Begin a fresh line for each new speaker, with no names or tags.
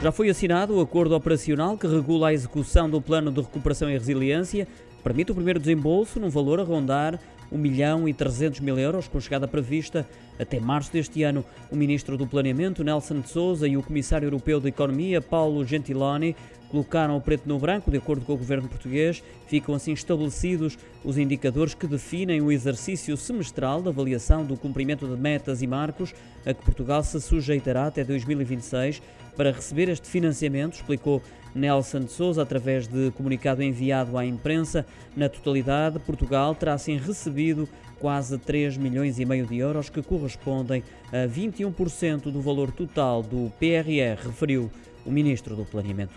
Já foi assinado o acordo operacional que regula a execução do Plano de Recuperação e Resiliência, permite o primeiro desembolso num valor a rondar 1 milhão e 300 mil euros, com chegada prevista até março deste ano. O ministro do Planeamento, Nelson de Souza, e o comissário europeu de Economia, Paulo Gentiloni, colocaram o preto no branco, de acordo com o governo português. Ficam assim estabelecidos os indicadores que definem o exercício semestral de avaliação do cumprimento de metas e marcos a que Portugal se sujeitará até 2026 para receber este financiamento, explicou Nelson de Souza através de comunicado enviado à imprensa. Na totalidade, Portugal terá assim recebido quase 3 milhões e meio de euros, que correspondem a 21% do valor total do PRR, referiu o ministro do Planeamento.